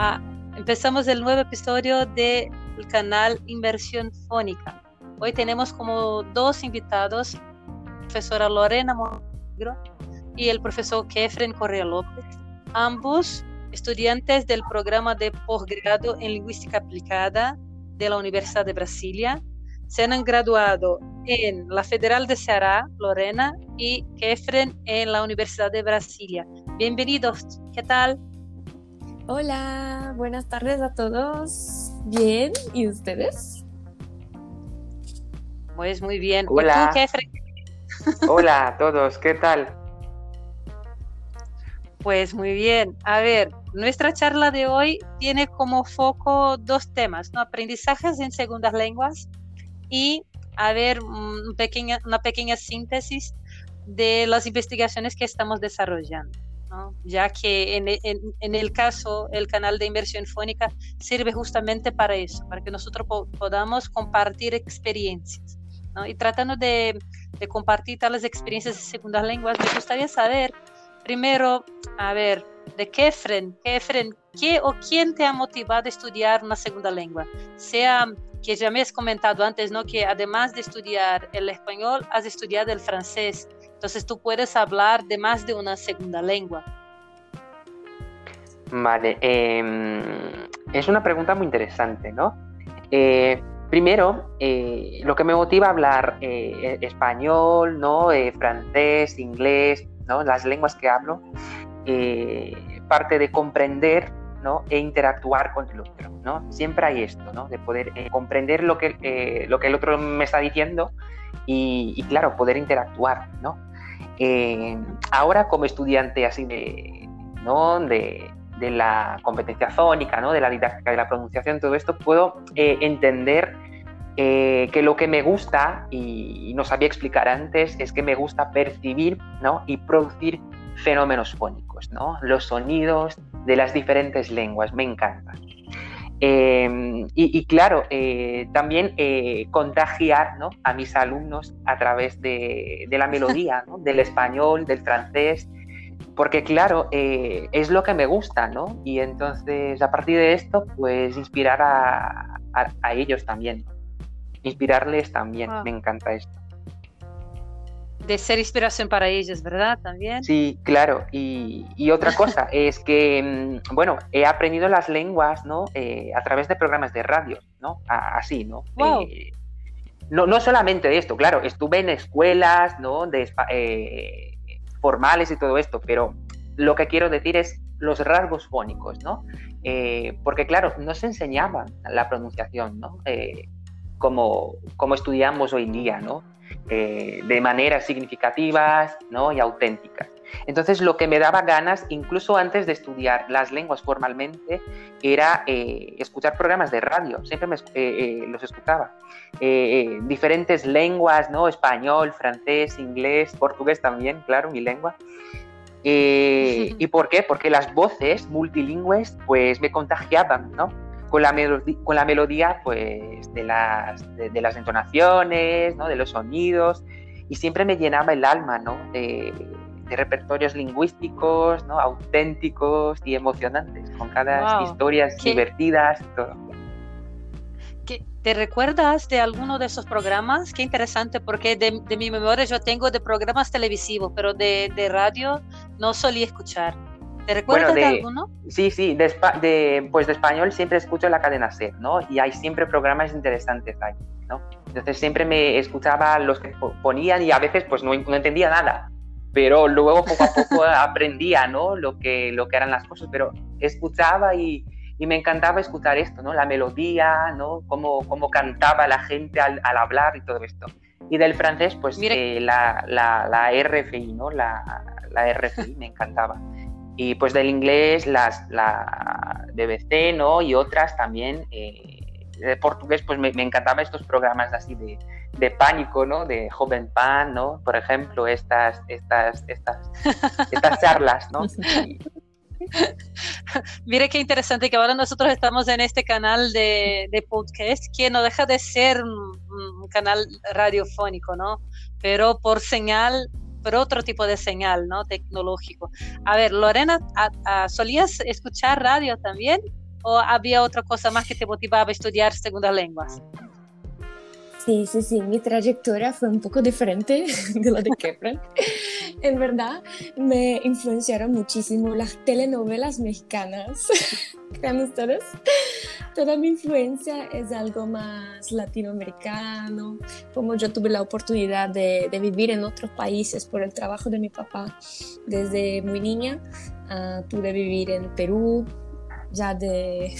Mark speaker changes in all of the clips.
Speaker 1: Ah, empezamos el nuevo episodio del canal Inversión Fónica. Hoy tenemos como dos invitados, la profesora Lorena Monegro y el profesor Kefren Correa López, ambos estudiantes del programa de posgrado en lingüística aplicada de la Universidad de Brasilia. Se han graduado en la Federal de Ceará, Lorena, y Kefren en la Universidad de Brasilia. Bienvenidos, ¿qué tal?
Speaker 2: Hola, buenas tardes a todos. Bien, ¿y ustedes?
Speaker 1: Pues muy bien.
Speaker 3: Hola. Hola a todos, ¿qué tal?
Speaker 1: Pues muy bien. A ver, nuestra charla de hoy tiene como foco dos temas, ¿no? Aprendizajes en segundas lenguas y, a ver, un pequeña, una pequeña síntesis de las investigaciones que estamos desarrollando ya que en, el caso el canal de inversión fónica sirve justamente para eso, para que nosotros podamos compartir experiencias. Y tratando de, compartir tales experiencias de segundas lenguas, me gustaría saber, primero, a ver, de Kefren, Kefren, ¿qué o quién te ha motivado a estudiar una segunda lengua? Sea que ya me has comentado antes, ¿no? Que además de estudiar el español, has estudiado el francés. Entonces tú puedes hablar de más de una segunda lengua.
Speaker 3: Vale, em, es una pregunta muy interesante, ¿no? Eh, primero, eh, lo que me motiva a hablar eh, español, ¿no? francés, inglés, ¿no? Las lenguas que hablo, parte de comprender ¿no? e interactuar con el otro. ¿no? Siempre hay esto, ¿no? de poder comprender lo que, lo que el otro me está diciendo y, y claro, poder interactuar. ¿no? Eh, ahora como estudiante así de, ¿no? de, de, la competencia fónica, ¿no? de la didáctica de la pronunciación, todo esto, puedo eh, entender eh, que lo que me gusta, y, no sabía explicar antes, es que me gusta percibir ¿no? y producir fenómenos fónicos, ¿no? los sonidos de las diferentes lenguas, me encantan. Em, y, claro, eh, también eh, contagiar a mis alumnos a través de, la melodía, del español, del francés, porque claro, eh, es lo que me gusta, ¿no? Y entonces a partir de esto, pues inspirar a, ellos también, inspirarles también, me encanta esto
Speaker 1: de ser inspiración para ellos, ¿verdad? También.
Speaker 3: Sí, claro. Y, otra cosa es que, mm, bueno, he aprendido las lenguas, ¿no? Eh, a través de programas de radio, ¿no? así, ¿no? Eh, ¿no? No solamente esto, claro, estuve en escuelas, ¿no? De, eh, formales y todo esto, pero lo que quiero decir es los rasgos fónicos, ¿no? porque, claro, no se enseñaba la pronunciación, ¿no? como, como estudiamos hoy en día, ¿no? Eh, de maneras significativas ¿no? y auténticas. Entonces lo que me daba ganas, incluso antes de estudiar las lenguas formalmente, era eh, escuchar programas de radio, siempre me, eh, los escuchaba. diferentes lenguas, ¿no? español, francés, inglés, portugués también, claro, mi lengua. ¿Y por qué? Porque las voces multilingües pues me contagiaban, ¿no? Con la, con la melodía pues, de, las, de, las entonaciones, ¿no? de los sonidos, y siempre me llenaba el alma ¿no? de, repertorios lingüísticos ¿no? auténticos y emocionantes, con cada historias divertidas y todo.
Speaker 1: ¿Te recuerdas de alguno de esos programas? Qué interesante, porque de, de mi memoria yo tengo de programas televisivos, pero de, de radio no solía escuchar. ¿Te recuerdas de, alguno?
Speaker 3: Sí, sí, de, pues de español siempre escucho la cadena SER, ¿no? Y hay siempre programas interesantes ahí, ¿no? Entonces siempre me escuchaba los que ponían y a veces pues no, no entendía nada, pero luego poco a poco aprendía, ¿no? Lo que, lo que eran las cosas, pero escuchaba y, y me encantaba escuchar esto, ¿no? La melodía, ¿no? Cómo, cómo cantaba la gente al, al, hablar y todo esto. Y del francés, pues eh, la, la, la, RFI, ¿no? La, la RFI me encantaba. Y pues del inglés, las, la BBC, ¿no? Y otras también. Eh, de portugués, pues me, me encantaban estos programas así de, de, pánico, ¿no? De Joven Pan, ¿no? Por ejemplo, estas, estas, estas, estas charlas, ¿no?
Speaker 1: Mire qué interesante que ahora nosotros estamos en este canal de, de podcast que no deja de ser un, un, canal radiofónico, ¿no? Pero por señal pero otro tipo de señal, ¿no? Tecnológico. A ver, Lorena, ¿solías escuchar radio también? o había otra cosa más que te motivaba a estudiar segundas lenguas?
Speaker 2: Sí, sí, sí, mi trayectoria fue un poco diferente de la de Kepler. en verdad, me influenciaron muchísimo las telenovelas mexicanas. ¿Crean ustedes? Toda mi influencia es algo más latinoamericano. Como yo tuve la oportunidad de, vivir en otros países por el trabajo de mi papá desde muy niña, uh, pude vivir en Perú, ya de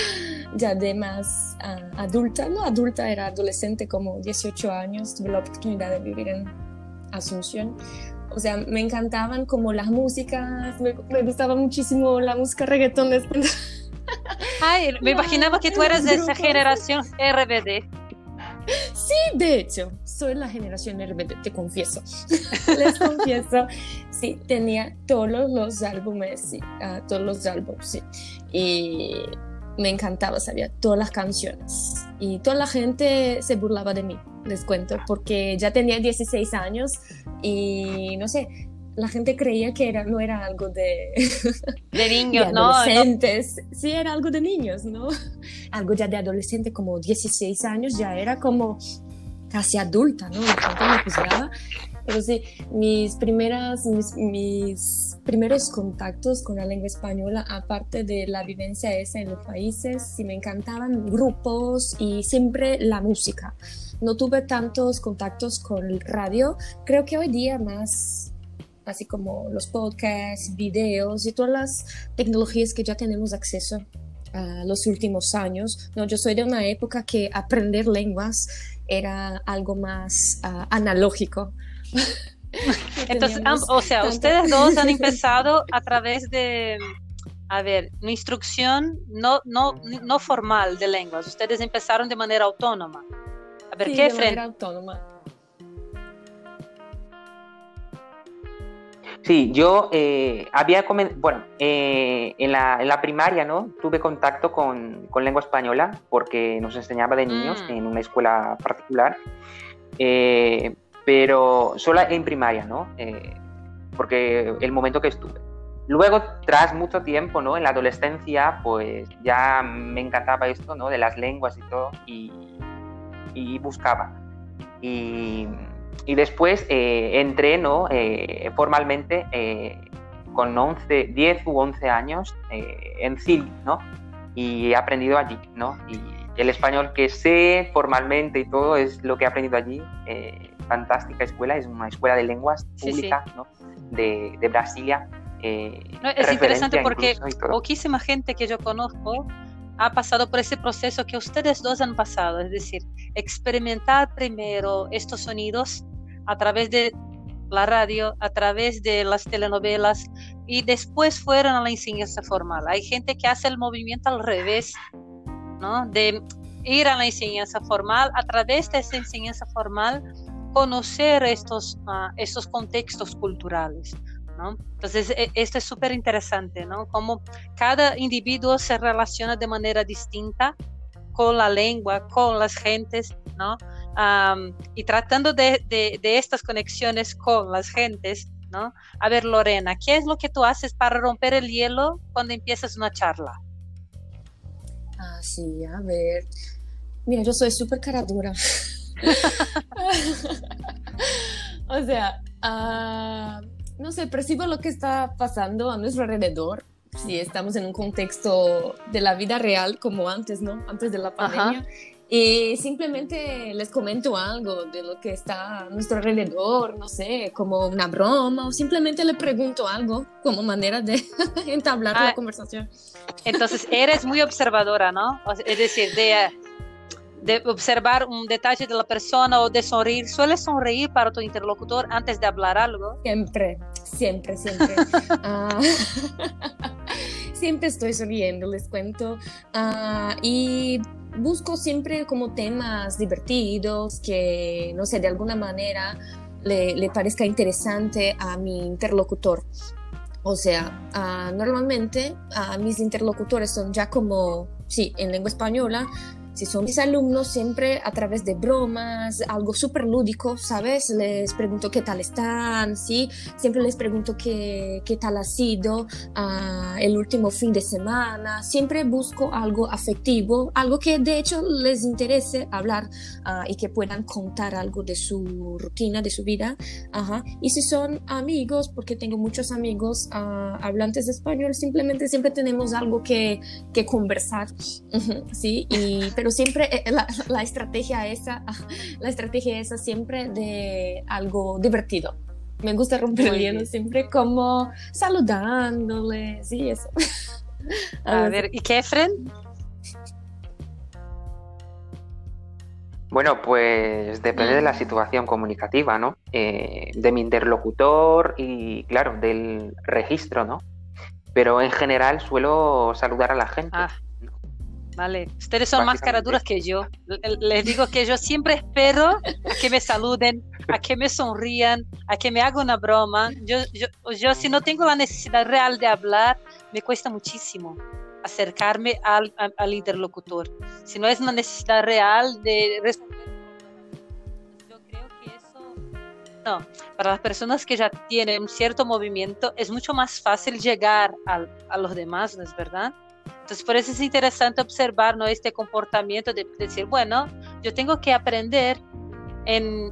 Speaker 2: ya de más uh, adulta, no adulta, era adolescente como 18 años, tuve la oportunidad de vivir en Asunción. O sea, me encantaban como las músicas, me, gustaba muchísimo la música reggaetón.
Speaker 1: Ay, me imaginaba que tú eras de esa generación RBD.
Speaker 2: Sí, de hecho, soy la generación RBD, te confieso. Les confieso, sí, tenía todos los álbumes, sí, uh, todos los álbumes, sí. Y me encantaba, sabía todas las canciones. Y toda la gente se burlaba de mí, les cuento, porque ya tenía 16 años y no sé, la gente creía que era, no era algo de,
Speaker 1: de niños,
Speaker 2: ¿no? Adolescentes. Sí, era algo de niños, ¿no? Algo ya de adolescente, como 16 años, ya era como casi adulta, ¿no? La gente me juzgaba pero sí, mis, primeras, mis, primeros contactos con la lengua española, aparte de la vivencia esa en los países, sí me encantaban grupos y siempre la música. No tuve tantos contactos con el radio, creo que hoy día más así como los podcasts, videos y todas las tecnologías que ya tenemos acceso a los últimos años. No, yo soy de una época que aprender lenguas era algo más uh, analógico.
Speaker 1: Entonces, o sea, ustedes dos han empezado a través de, a ver, una instrucción no, no, no formal de lenguas. Ustedes empezaron de manera autónoma. A ver,
Speaker 2: sí,
Speaker 1: ¿qué
Speaker 2: de manera autónoma.
Speaker 3: Sí, yo eh, había bueno, eh, en, la, en, la, primaria, ¿no? Tuve contacto con, con, lengua española porque nos enseñaba de niños mm. en una escuela particular. Eh, pero solo en primaria, ¿no? Eh, porque el momento que estuve. Luego, tras mucho tiempo, ¿no? En la adolescencia, pues ya me encantaba esto, ¿no? De las lenguas y todo, y, y buscaba. Y, y después eh, entré, ¿no? Eh, formalmente con 11, 10 u 11 años en CIL, ¿no? Y he aprendido allí, ¿no? Y el español que sé formalmente y todo es lo que he aprendido allí fantástica escuela, es una escuela de lenguas pública De, de, Brasilia.
Speaker 1: Eh, es interesante porque poquísima gente que yo conozco ha pasado por ese proceso que ustedes dos han pasado, es decir, experimentar primero estos sonidos a través de la radio, a través de las telenovelas y después fueron a la enseñanza formal. Hay gente que hace el movimiento al revés, ¿no? De ir a la enseñanza formal, a través de esa enseñanza formal conocer estos, uh, estos contextos culturales. Entonces, e, esto es súper interesante, ¿no? Cómo cada individuo se relaciona de manera distinta con la lengua, con las gentes, ¿no? Y tratando de, estas conexiones con las gentes, ¿no? A ver, Lorena, ¿qué es lo que tú haces para romper el hielo cuando empiezas una charla?
Speaker 2: Ah, sí, a ver. Mira, yo soy súper cara dura. o sea, uh, no sé, percibo lo que está pasando a nuestro alrededor. Si estamos en un contexto de la vida real como antes, ¿no? Antes de la pandemia. Ajá. Y simplemente les comento algo de lo que está a nuestro alrededor, no sé, como una broma, o simplemente le pregunto algo como manera de entablar ah, la conversación.
Speaker 1: Entonces, eres muy observadora, ¿no? Es decir, de de observar un detalle de la persona o de sonreír. ¿Sueles sonreír para tu interlocutor antes de hablar algo?
Speaker 2: Siempre, siempre, siempre. uh, siempre estoy sonriendo, les cuento. Uh, y busco siempre como temas divertidos que, no sé, de alguna manera le, le parezca interesante a mi interlocutor. O sea, uh, normalmente mis interlocutores son ya como, sí, en lengua española, Si son mis alumnos, siempre a través de bromas, algo súper lúdico, ¿sabes? Les pregunto qué tal están, ¿sí? Siempre les pregunto qué, qué tal ha sido ah, el último fin de semana. Siempre busco algo afectivo, algo que de hecho les interese hablar ah, y que puedan contar algo de su rutina, de su vida. Ajá. Y si son amigos, porque tengo muchos amigos uh, hablantes de español, simplemente siempre tenemos algo que, que conversar, ¿sí? Y, pero siempre eh, la, la, estrategia esa, la estrategia esa siempre de algo divertido. Me gusta romper el hielo siempre como saludándoles y eso.
Speaker 1: A ver, ¿y Kefren?
Speaker 3: Bueno, pues depende de la mm. situación comunicativa, ¿no? Eh, de mi interlocutor y, claro, del registro, ¿no? Pero en general suelo saludar a la gente. Ah,
Speaker 1: vale. Ustedes son más caraduras que yo. Les digo que yo siempre espero a que me saluden, a que me sonrían, a que me hagan una broma. Yo, yo, yo si no tengo la necesidad real de hablar, me cuesta muchísimo acercarme al, al, interlocutor. Si no es una necesidad real de responder, yo creo que eso, no, para las personas que ya tienen un cierto movimiento es mucho más fácil llegar a, a los demás, ¿no es verdad? Entonces, por eso es interesante observar ¿no? este comportamiento de, decir, bueno, yo tengo que aprender en,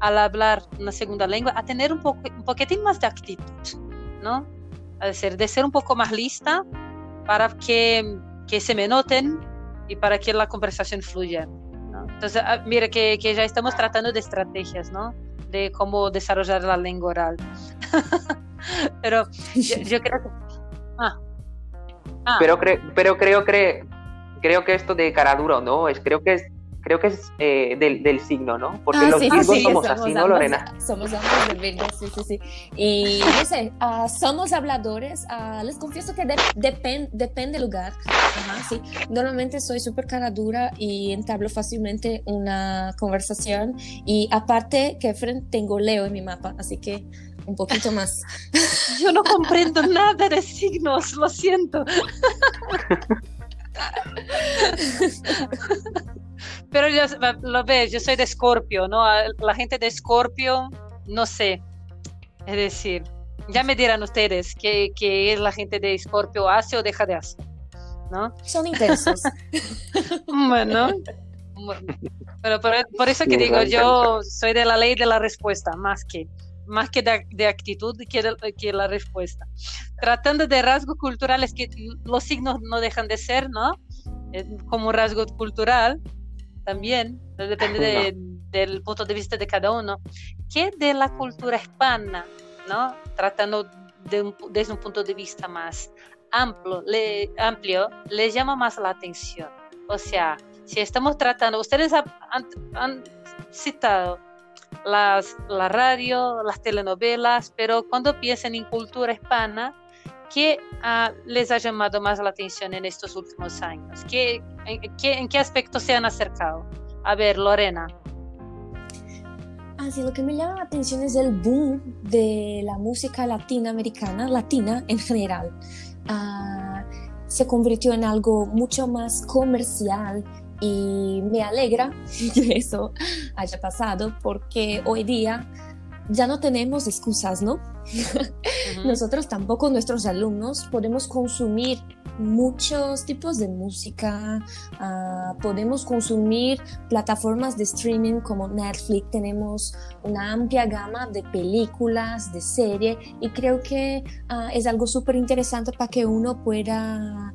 Speaker 1: al hablar una segunda lengua a tener un, poco, un poquitín más de actitud, ¿no? Es decir, de ser un poco más lista para que, que se me noten y para que la conversación fluya. Entonces, ah, mira que, que, ya estamos tratando de estrategias, ¿no? De cómo desarrollar la lengua oral. pero yo, yo, creo que...
Speaker 3: Ah. Ah. Pero, cre pero creo, creo, creo que esto de cara duro, ¿no? Es, creo que es creo que es eh, del, del, signo, ¿no? Porque ah, los sí, sí, somos, así, ¿no, Lorena?
Speaker 2: Somos ambos de Virgo, sí, sí, sí. Y no sé, uh, somos habladores, uh, les confieso que de, depend, depende del lugar. Ajá, sí. Normalmente soy súper cara dura y entablo fácilmente una conversación. Y aparte, que tengo Leo en mi mapa, así que un poquito más.
Speaker 1: Yo no comprendo nada de signos, lo siento. Pero yo, lo ves, yo soy de Escorpio, ¿no? La gente de Escorpio, no sé. Es decir, ya me dirán ustedes qué, qué la gente de Escorpio hace o deja de hacer, ¿no?
Speaker 2: Son intensos.
Speaker 1: bueno, pero por, eso que digo, yo soy de la ley de la respuesta, más que más que de, actitud que, que la respuesta. Tratando de rasgos culturales que los signos no dejan de ser, ¿no? Eh, como rasgo cultural, también, depende del punto de vista de cada uno, que de la cultura hispana, ¿no? Tratando desde un punto de vista más amplio le, amplio, le llama más la atención. O sea, si estamos tratando, ustedes han, citado las, la radio, las telenovelas, pero cuando piensan en cultura hispana, ¿qué uh, les ha llamado más la atención en estos últimos años? ¿Qué, en, qué, ¿En qué aspecto se han acercado? A ver, Lorena.
Speaker 2: Ah, sí, lo que me llama la atención es el boom de la música latinoamericana, latina en general. Uh, se convirtió en algo mucho más comercial y me alegra que eso haya pasado porque hoy día ya no tenemos excusas, ¿no? Nosotros tampoco, nuestros alumnos, podemos consumir muchos tipos de música, uh, podemos consumir plataformas de streaming como Netflix, tenemos una amplia gama de películas, de series y creo que uh, es algo súper interesante para que uno pueda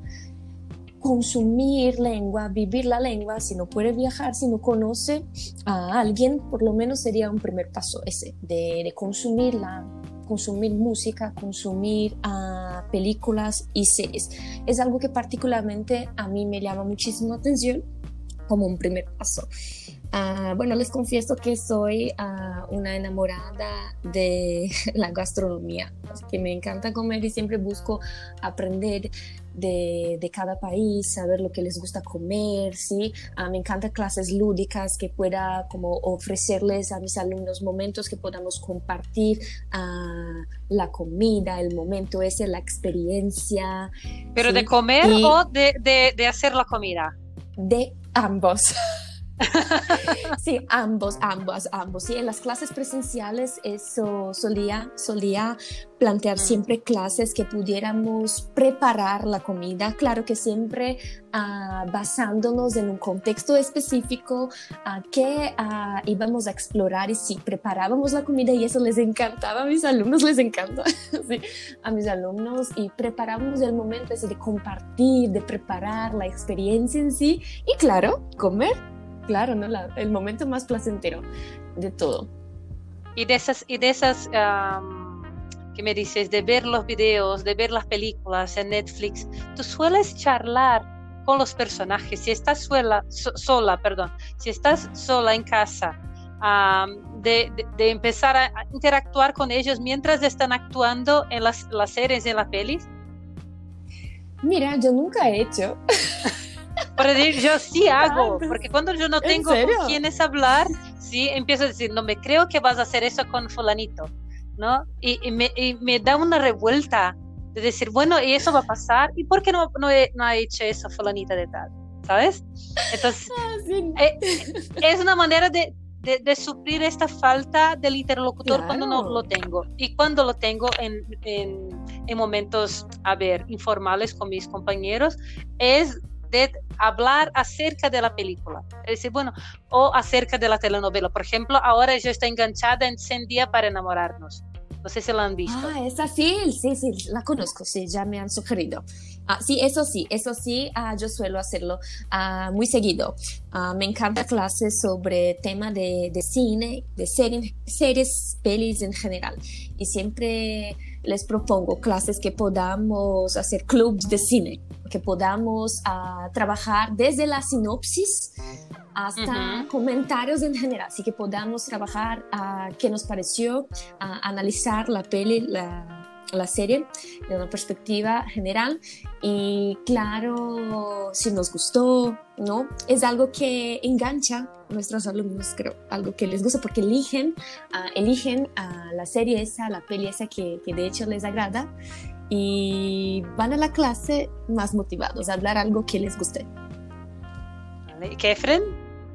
Speaker 2: consumir lengua, vivir la lengua, si no puede viajar, si no conoce a alguien, por lo menos sería un primer paso ese, de, de consumirla, consumir música, consumir uh, películas y series. Es algo que particularmente a mí me llama muchísimo atención como un primer paso. Uh, bueno, les confieso que soy uh, una enamorada de la gastronomía, que me encanta comer y siempre busco aprender de, de, cada país, saber lo que les gusta comer, ¿sí? Uh, me encantan clases lúdicas que pueda como ofrecerles a mis alumnos momentos que podamos compartir uh, la comida, el momento ese, la experiencia.
Speaker 1: ¿Pero de comer o de, de, de, hacer la comida?
Speaker 2: de ambos. sí, ambos, ambos, ambos. Sí, en las clases presenciales eso solía, solía plantear siempre clases que pudiéramos preparar la comida, claro que siempre uh, basándonos en un contexto específico uh, que uh, íbamos a explorar y sí, preparábamos la comida y eso les encantaba a mis alumnos, les encanta, sí, a mis alumnos. Y preparábamos el momento ese de compartir, de preparar la experiencia en sí y claro, comer claro, ¿no? el momento más placentero de todo.
Speaker 1: Y de esas, y de esas que me dices, de ver los videos, de ver las películas en Netflix, tú sueles charlar con los personajes. Si estás sola, sola perdón, si estás sola en casa, de, de, empezar a interactuar con ellos mientras están actuando en las, las series, en las pelis.
Speaker 2: Mira, yo nunca he hecho.
Speaker 1: Para decir, yo sí hago, porque cuando yo no tengo con quiénes hablar, sí, empiezo a decir, no me creo que vas a hacer eso con fulanito, ¿no? Y, me, me, da una revuelta de decir, bueno, y eso va a pasar, ¿y por qué no, no, no ha hecho eso fulanita de tal? ¿Sabes? Entonces, ah, eh, es una manera de, de, suplir esta falta del interlocutor cuando no lo tengo. Y cuando lo tengo en, en, en, momentos, a ver, informales con mis compañeros, es de hablar acerca de la película. Es decir, bueno, o acerca de la telenovela. Por ejemplo, ahora yo estoy enganchada en 100 días para enamorarnos. No sé si la han visto.
Speaker 2: Ah, esa sí, sí, sí, la conozco, sí, ya me han sugerido. Ah, sí, eso sí, eso sí, ah, yo suelo hacerlo ah, muy seguido. Ah, me encanta clases sobre tema de, de cine, de series, series, pelis en general. Y siempre les propongo clases que podamos hacer clubs de cine, que podamos uh, trabajar desde la sinopsis hasta uh -huh. comentarios en general, así que podamos trabajar uh, qué nos pareció, analizar la peli, la, la serie de una perspectiva general y claro, si nos gustó, ¿no? Es algo que engancha a nuestros alumnos, creo, algo que les gusta porque eligen, uh, eligen a la serie esa, la peli esa que, que, de hecho les agrada y van a la clase más motivados a hablar algo que les guste.
Speaker 1: ¿Y Kefren?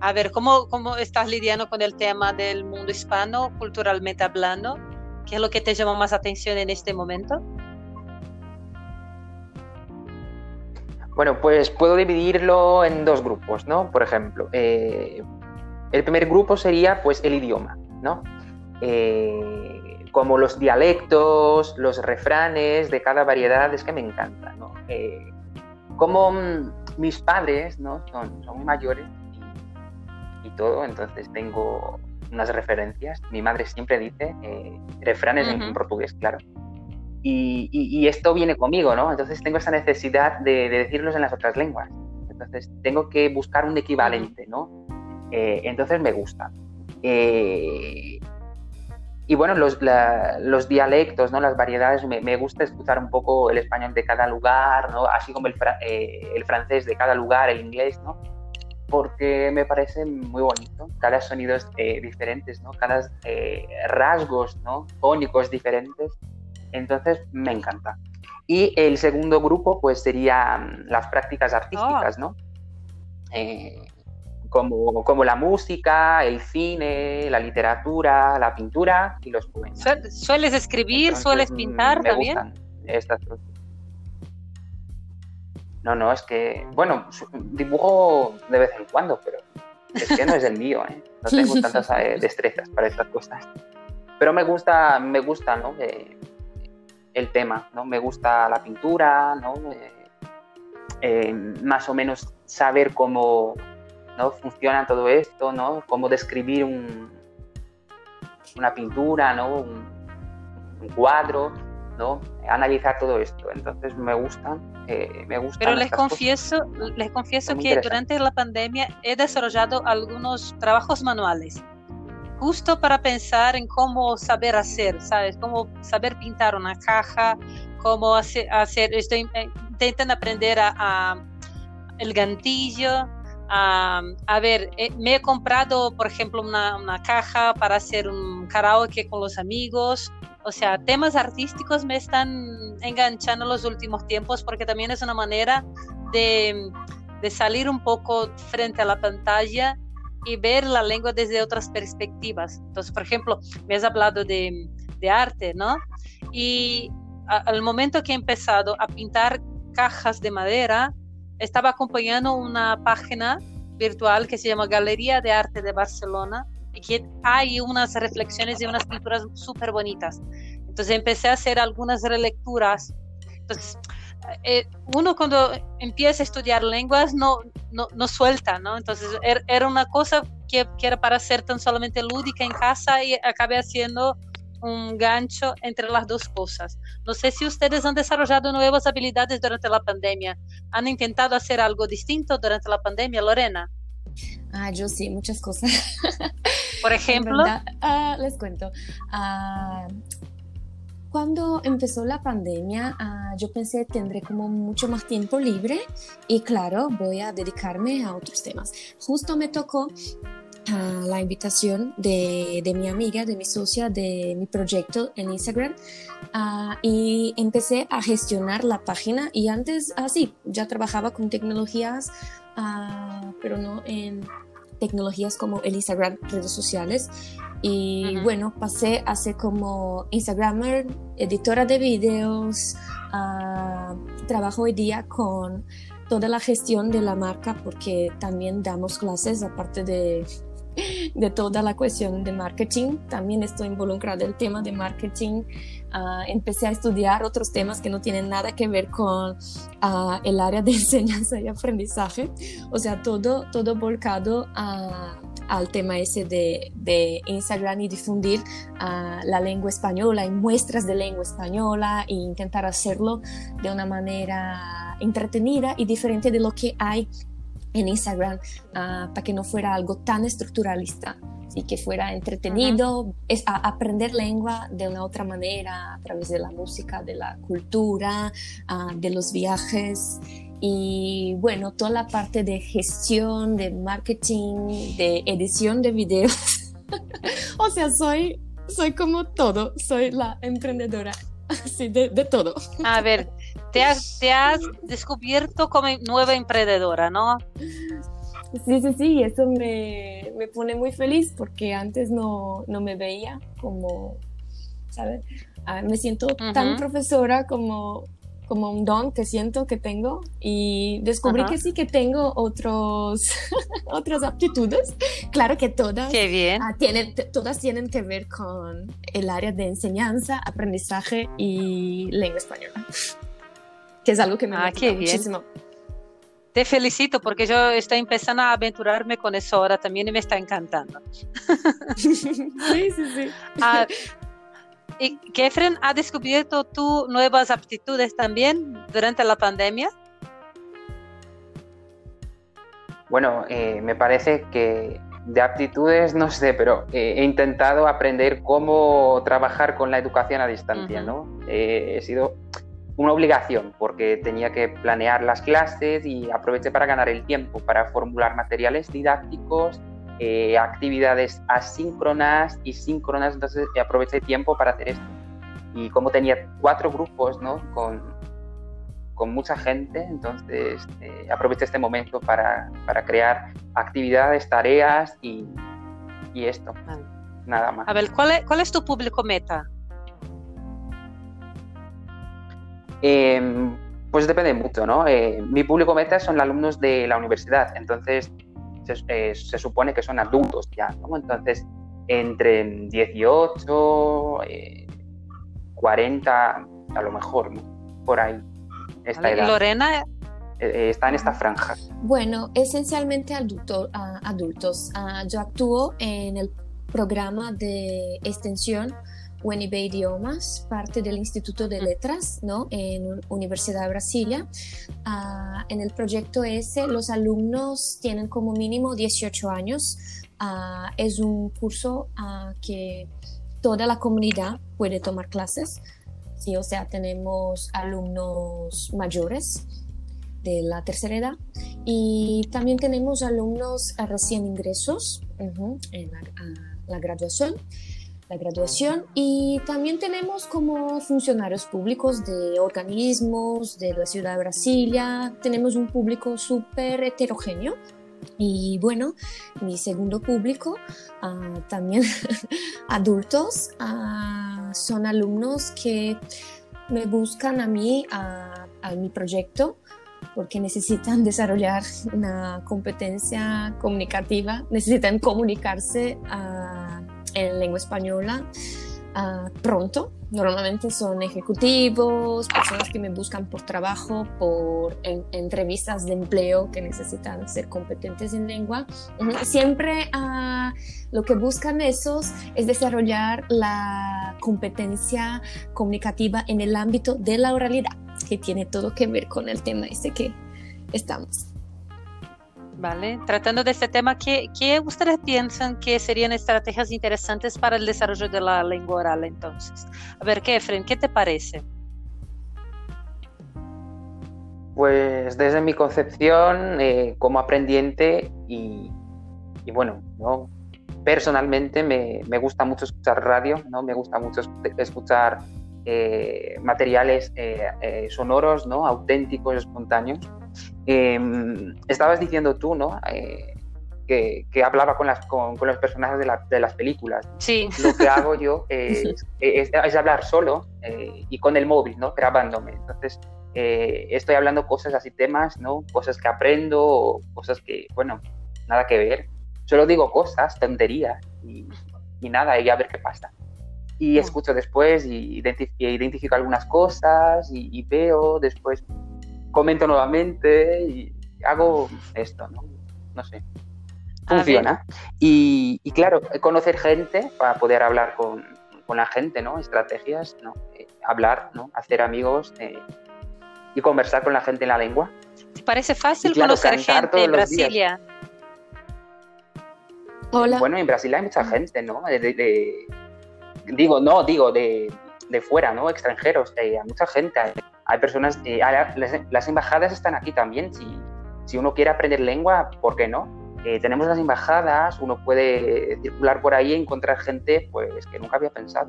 Speaker 1: A ver, ¿cómo, ¿cómo estás lidiando con el tema del mundo hispano, culturalmente hablando? ¿Qué es lo que te llama más atención en este momento?
Speaker 3: Bueno, pues puedo dividirlo en dos grupos, ¿no? Por ejemplo, eh, el primer grupo sería pues el idioma, ¿no? Eh, como los dialectos, los refranes de cada variedad, es que me encanta, ¿no? Eh, como mm, mis padres, ¿no? Son, son mayores y, y todo, entonces tengo unas referencias. Mi madre siempre dice eh, refranes uh -huh. en, portugués, claro. Y, y, y, esto viene conmigo, ¿no? Entonces tengo esa necesidad de, de, decirlos en las otras lenguas. Entonces tengo que buscar un equivalente, ¿no? Eh, entonces me gusta. Eh, y bueno, los, la, los, dialectos, ¿no? las variedades, me, me, gusta escuchar un poco el español de cada lugar, ¿no? así como el, eh, el francés de cada lugar, el inglés, ¿no? Porque me parece muy bonito. Cada sonido es eh, diferentes, ¿no? Cada eh, rasgos, ¿no? Fónicos diferentes. Entonces, me encanta. Y el segundo grupo, pues, serían las prácticas artísticas, oh. ¿no? Eh, como, como la música, el cine, la literatura, la pintura y los poemas.
Speaker 1: ¿Sueles escribir? Entonces, ¿Sueles pintar
Speaker 3: me
Speaker 1: también?
Speaker 3: Gustan estas no, no, es que, bueno, dibujo de vez en cuando, pero es que no es el mío, ¿eh? No tengo tantas eh, destrezas para estas cosas. Pero me gusta, me gusta, ¿no? Eh, el tema, ¿no? Me gusta la pintura, ¿no? Eh, más o menos saber cómo ¿no? funciona todo esto, ¿no? Cómo describir un, una pintura, ¿no? Un, un cuadro, ¿no? Analizar todo esto. Entonces me gusta me gusta.
Speaker 1: Pero les confieso, cosas. les confieso que durante la pandemia he desarrollado algunos trabajos manuales, justo para pensar en cómo saber hacer, ¿sabes? Cómo saber pintar una caja, cómo hacer, hacer estoy eh, intentando aprender a, a el gantillo, a, a, ver, eh, me he comprado, por ejemplo, una, una, caja para hacer un karaoke con los amigos. O sea, temas artísticos me están enganchando los últimos tiempos porque también es una manera de, de salir un poco frente a la pantalla y ver la lengua desde otras perspectivas. Entonces, por ejemplo, me has hablado de, de arte, ¿no? Y al momento que he empezado a pintar cajas de madera, estaba acompañando una página virtual que se llama Galería de Arte de Barcelona y que hay unas reflexiones y unas pinturas súper bonitas. Entonces empecé a hacer algunas relecturas. Entonces, eh, uno cuando empieza a estudiar lenguas no, no, no suelta, ¿no? Entonces er, era una cosa que, que, era para ser tan solamente lúdica en casa y acabé haciendo un gancho entre las dos cosas. No sé si ustedes han desarrollado nuevas habilidades durante la pandemia. ¿Han intentado hacer algo distinto durante la pandemia, Lorena?
Speaker 2: Ah, yo sí, muchas cosas.
Speaker 1: Por ejemplo.
Speaker 2: Uh, les cuento. Uh, cuando empezó la pandemia, uh, yo pensé tendré como mucho más tiempo libre y claro, voy a dedicarme a otros temas. Justo me tocó la invitación de, de, mi amiga, de mi socia, de mi proyecto en Instagram uh, y empecé a gestionar la página y antes así, ah, ya trabajaba con tecnologías, uh, pero no en tecnologías como el Instagram, redes sociales. Y uh -huh. bueno, pasé a ser como Instagramer, editora de videos, trabajo hoy día con toda la gestión de la marca porque también damos clases aparte de de toda la cuestión de marketing. También estoy involucrada en el tema de marketing. Uh, empecé a estudiar otros temas que no tienen nada que ver con uh, el área de enseñanza y aprendizaje. O sea, todo, todo volcado a, al tema ese de, de Instagram y difundir la lengua española y muestras de lengua española e intentar hacerlo de una manera entretenida y diferente de lo que hay en Instagram uh, para que no fuera algo tan estructuralista, y que fuera entretenido, uh -huh. es a aprender lengua de una otra manera, a través de la música, de la cultura, uh, de los viajes y bueno, toda la parte de gestión, de marketing, de edición de videos. o sea, soy, soy como todo, soy la emprendedora, así de, de todo.
Speaker 1: A ver, te has, te has descubierto como nueva emprendedora, ¿no?
Speaker 2: Sí, sí, sí, eso me, me pone muy feliz porque antes no, no me veía como, ¿sabes? Ah, me siento uh -huh. tan profesora como, como un don que siento que tengo y descubrí uh -huh. que sí que tengo otros, otras aptitudes. Claro que todas,
Speaker 1: Qué bien.
Speaker 2: Uh, tienen, todas tienen que ver con el área de enseñanza, aprendizaje y lengua española que es algo que me
Speaker 1: ah,
Speaker 2: gusta muchísimo.
Speaker 1: Te felicito porque yo estoy empezando a aventurarme con eso ahora también y me está encantando.
Speaker 2: sí, sí, sí.
Speaker 1: Ah, ¿Y Kefren ha descubierto tú nuevas aptitudes también durante la pandemia?
Speaker 3: Bueno, eh, me parece que de aptitudes no sé, pero eh, he intentado aprender cómo trabajar con la educación a distancia, uh -huh. ¿no? Eh, he sido una obligación porque tenía que planear las clases y aproveché para ganar el tiempo, para formular materiales didácticos, eh, actividades asíncronas y síncronas, entonces aproveché tiempo para hacer esto. Y como tenía cuatro grupos ¿no? con, con mucha gente, entonces eh, aproveché este momento para, para, crear actividades, tareas y, y esto. Nada más.
Speaker 1: A ver, ¿cuál es, ¿cuál es tu público meta?
Speaker 3: Eh, pues depende mucho, ¿no? Eh, mi público meta son alumnos de la universidad, entonces se, eh, se supone que son adultos ya, ¿no? Entonces, entre 18, 40, a lo mejor, ¿no? por ahí. Esta edad.
Speaker 1: Lorena.
Speaker 3: Eh, está en esta franja.
Speaker 2: Bueno, esencialmente adulto, uh, adultos. Uh, yo actúo en el programa de extensión UNIB Idiomas, parte del Instituto de Letras, ¿no? En Universidad de Brasilia. Uh, en el proyecto ese, los alumnos tienen como mínimo 18 años. Uh, es un curso uh, que toda la comunidad puede tomar clases. Sí, o sea, tenemos alumnos mayores de la tercera edad y también tenemos alumnos recién ingresos uh -huh, en la, la graduación la graduación y también tenemos como funcionarios públicos de organismos de la ciudad de Brasilia, tenemos un público súper heterogéneo. Y bueno, mi segundo público, ah, también adultos, ah, son alumnos que me buscan a mí, a, mi proyecto, porque necesitan desarrollar una competencia comunicativa, necesitan comunicarse uh, en lengua española uh, pronto. Normalmente son ejecutivos, personas que me buscan por trabajo, por en, entrevistas de empleo que necesitan ser competentes en lengua. Siempre uh, lo que buscan esos es desarrollar la competencia comunicativa en el ámbito de la oralidad que tiene todo que ver con el tema este que estamos.
Speaker 1: Vale, tratando de este tema, ¿qué, ¿qué, ustedes piensan que serían estrategias interesantes para el desarrollo de la lengua oral entonces? A ver, Kefren, ¿qué te parece?
Speaker 3: Pues desde mi concepción eh, como aprendiente y, y bueno, ¿no? personalmente me, me, gusta mucho escuchar radio, ¿no? me gusta mucho escuchar eh, materiales eh, eh, sonoros, ¿no? auténticos, espontáneos. Em, estabas diciendo tú, ¿no? Que, que, hablaba con, las, con, con los personajes de, la, de, las películas.
Speaker 1: Sí.
Speaker 3: Lo que hago yo es, es, es hablar solo y con el móvil, ¿no? Grabándome. Entonces, estoy hablando cosas así, temas, ¿no? Cosas que aprendo, cosas que, bueno, nada que ver. Solo digo cosas, tonterías y, y nada, y a ver qué pasa y escucho después y identifico algunas cosas y, veo, después comento nuevamente y hago esto, ¿no? No sé. Funciona. Y, claro, conocer gente para poder hablar con, con la gente, ¿no? Estrategias, ¿no? Eh, hablar, ¿no? Hacer amigos eh, y conversar con la gente en la lengua.
Speaker 1: ¿Te parece fácil conocer gente en Brasilia?
Speaker 3: Hola. Bueno, en Brasil hay mucha gente, ¿no? de, digo, no, digo, de, de fuera, ¿no? Extranjeros, hay mucha gente, hay, personas, eh, las, embajadas están aquí también, si, si uno quiere aprender lengua, ¿por qué no? Eh, tenemos las embajadas, uno puede circular por ahí y encontrar gente pues, que nunca había pensado.